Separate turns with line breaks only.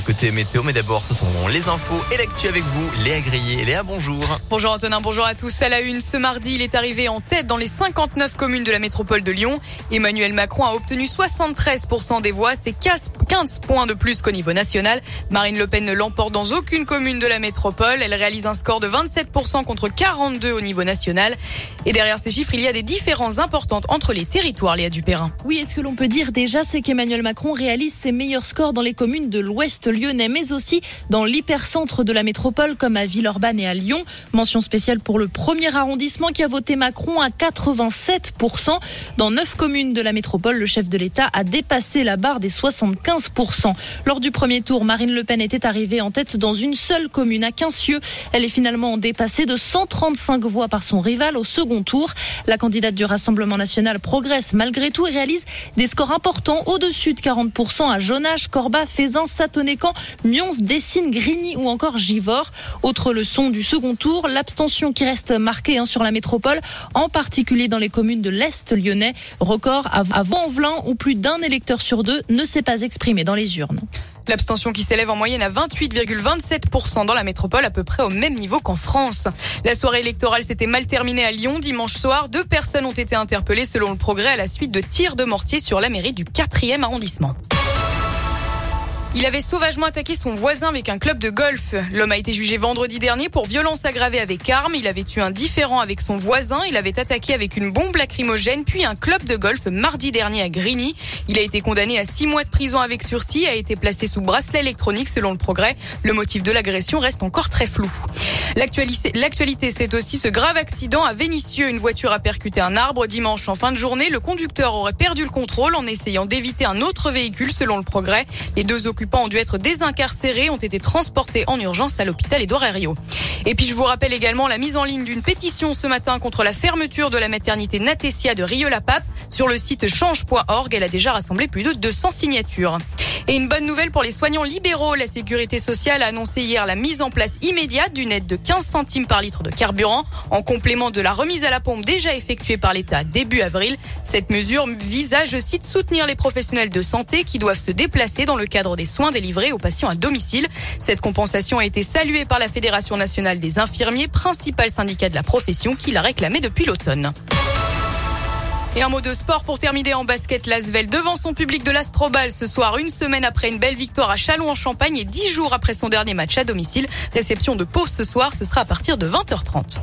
côté météo. Mais d'abord, ce sont les infos et l'actu avec vous, Léa Grillet. Léa, bonjour.
Bonjour Antonin, bonjour à tous. À la une, ce mardi, il est arrivé en tête dans les 59 communes de la métropole de Lyon. Emmanuel Macron a obtenu 73% des voix, c'est 15 points de plus qu'au niveau national. Marine Le Pen ne l'emporte dans aucune commune de la métropole. Elle réalise un score de 27% contre 42 au niveau national. Et derrière ces chiffres, il y a des différences importantes entre les territoires, Léa Dupérin.
Oui, est ce que l'on peut dire déjà, c'est qu'Emmanuel Macron réalise ses meilleurs scores dans les communes de l'Ouest lyonnais, mais aussi dans l'hypercentre de la métropole, comme à Villeurbanne et à Lyon. Mention spéciale pour le premier arrondissement qui a voté Macron à 87%. Dans neuf communes de la métropole, le chef de l'État a dépassé la barre des 75%. Lors du premier tour, Marine Le Pen était arrivée en tête dans une seule commune, à Quincieux. Elle est finalement dépassée de 135 voix par son rival au second tour. La candidate du Rassemblement national progresse malgré tout et réalise des scores importants au-dessus de 40% à Jonache, Corba, Fézin, Satonnécan, Nyons, Dessine, Grigny ou encore Givors. Autre leçon du second tour, l'abstention qui reste marquée hein, sur la métropole, en particulier dans les communes de l'Est lyonnais. Record à Vaux-en-Velin où plus d'un électeur sur deux ne s'est pas exprimé dans les urnes.
L'abstention qui s'élève en moyenne à 28,27% dans la métropole, à peu près au même niveau qu'en France. La soirée électorale s'était mal terminée à Lyon dimanche soir. Deux personnes ont été interpellées selon le progrès à la suite de tirs de mortier sur la mairie du 4e arrondissement. Il avait sauvagement attaqué son voisin avec un club de golf. L'homme a été jugé vendredi dernier pour violence aggravée avec arme. Il avait tué un différent avec son voisin. Il avait attaqué avec une bombe lacrymogène, puis un club de golf mardi dernier à Grigny. Il a été condamné à six mois de prison avec sursis, a été placé sous bracelet électronique selon le progrès. Le motif de l'agression reste encore très flou. L'actualité, c'est aussi ce grave accident à Vénissieux. Une voiture a percuté un arbre dimanche en fin de journée. Le conducteur aurait perdu le contrôle en essayant d'éviter un autre véhicule selon le progrès. Les deux occupants ont dû être désincarcérés, ont été transportés en urgence à l'hôpital Édouard Herriot. Et puis je vous rappelle également la mise en ligne d'une pétition ce matin contre la fermeture de la maternité Natessia de Rieux-la-Pape. Sur le site change.org, elle a déjà rassemblé plus de 200 signatures. Et une bonne nouvelle pour les soignants libéraux. La sécurité sociale a annoncé hier la mise en place immédiate d'une aide de 15 centimes par litre de carburant en complément de la remise à la pompe déjà effectuée par l'État début avril. Cette mesure vise à, je cite, soutenir les professionnels de santé qui doivent se déplacer dans le cadre des soins délivrés aux patients à domicile. Cette compensation a été saluée par la Fédération nationale des infirmiers, principal syndicat de la profession qui l'a réclamé depuis l'automne. Et un mot de sport pour terminer en basket. Lasvel devant son public de l'Astrobal ce soir, une semaine après une belle victoire à Chalon en Champagne et dix jours après son dernier match à domicile. Réception de pause ce soir, ce sera à partir de 20h30.